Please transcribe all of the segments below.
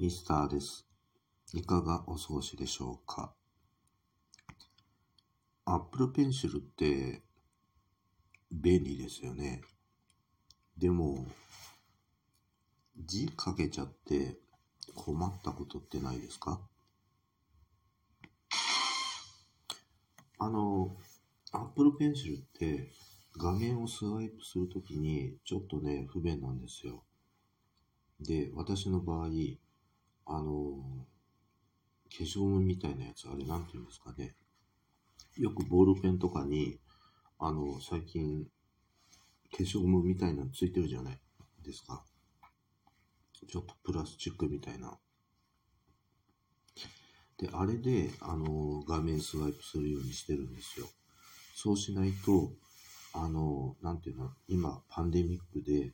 ミスターです。いかがお過ごしでしょうか ?Apple Pencil って便利ですよね。でも、字書けちゃって困ったことってないですか？あの、Apple Pencil って画面をスワイプするときにちょっとね、不便なんですよ。で、私の場合、あの、化粧みたいなやつ、あれなんて言うんですかね。よくボールペンとかに、あの、最近、化粧文みたいなのついてるじゃないですか。ちょっとプラスチックみたいな。で、あれで、あの、画面スワイプするようにしてるんですよ。そうしないと、あの、なんていうの、今、パンデミックで、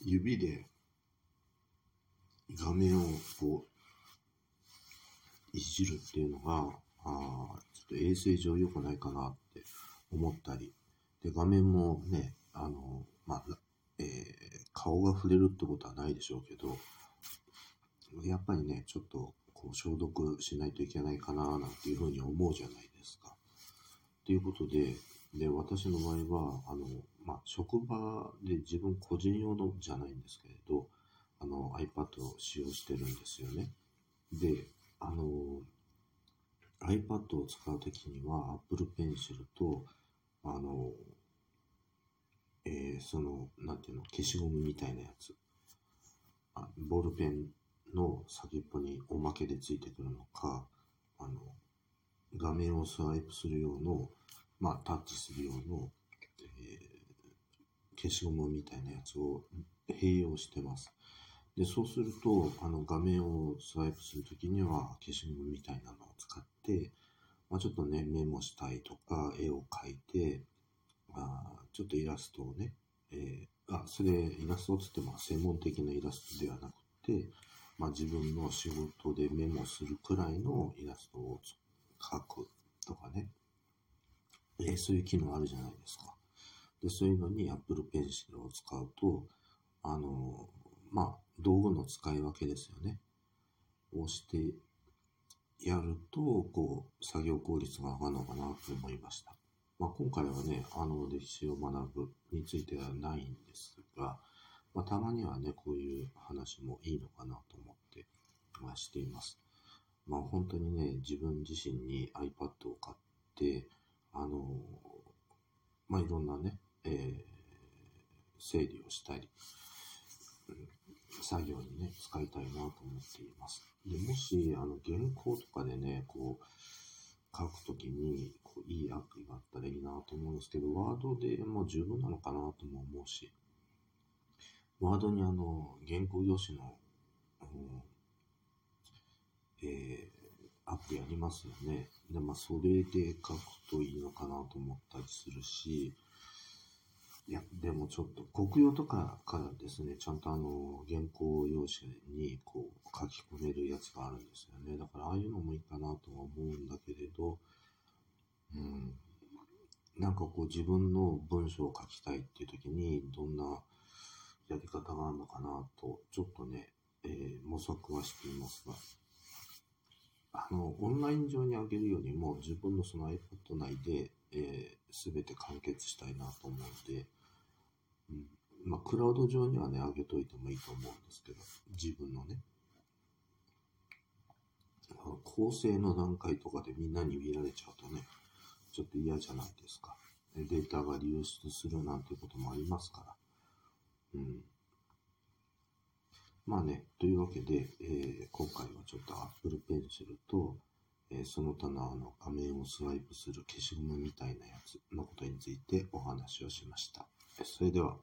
指で画面をこう、いじるっていうのが、あちょっと衛生上良くないかなって思ったり、で、画面もね、あの、まあ、えー、顔が触れるってことはないでしょうけど、やっぱりね、ちょっとこう消毒しないといけないかななんていうふうに思うじゃないですか。ということで、で、私の場合は、あの、まあ、職場で自分個人用のじゃないんですけれど、あの iPad を使用してるんですよね。で、あの、iPad を使うときには Apple Pencil と、あの、えー、その、なんていうの、消しゴムみたいなやつ。あボールペンの先っぽにおまけでついてくるのか、あの、画面をスワイプする用の、まあ、タッチする用の、えー、消しゴムみたいなやつを併用してます。で、そうすると、あの画面をスワイプするときには消しゴムみたいなのを使って、まあ、ちょっとね、メモしたいとか、絵を描いて、あちょっとイラストをね、えー、あ、それ、イラストっつっても専門的なイラストではなくて、まあ、自分の仕事でメモするくらいのイラストを描くとかね、えー、そういう機能あるじゃないですか。で、そういうのに Apple Pencil を使うと、あの、まあ、道具の使い分けですよね。をしてやると、こう、作業効率が上がるのかなと思いました。まあ、今回はね、あの、歴史を学ぶについてはないんですが、まあ、たまにはね、こういう話もいいのかなと思って、まあ、しています。まあ、本当にね、自分自身に iPad を買って、あの、まあ、いろんなね、えー、整理をしたり、作業にね、使いたいなと思っています。でもし、あの、原稿とかでね、こう、書くときに、こう、いいアプリがあったらいいなと思うんですけど、ワードでもう十分なのかなとも思うし、ワードにあの、原稿用紙の、えー、アプリありますよね。で、まあ、それで書くといいのかなと思ったりするし、いや、でもちょっと、国用とかからですね、ちゃんとあの、原稿用紙にこう書き込めるやつがあるんですよね。だからああいうのもいいかなとは思うんだけれど、うん、なんかこう自分の文章を書きたいっていう時に、どんなやり方があるのかなと、ちょっとね、えー、模索はしていますが、あの、オンライン上に上げるよりも、自分のその iPad 内で、えー、全て完結したいなと思うので、クラウド上にはね、上げといてもいいと思うんですけど、自分のね。構成の段階とかでみんなに見られちゃうとね、ちょっと嫌じゃないですか。データが流出するなんてこともありますから。うん。まあね、というわけで、えー、今回はちょっと Apple Pencil と、えー、その他のあの画面をスワイプする消しゴムみたいなやつのことについてお話をしました。それでは。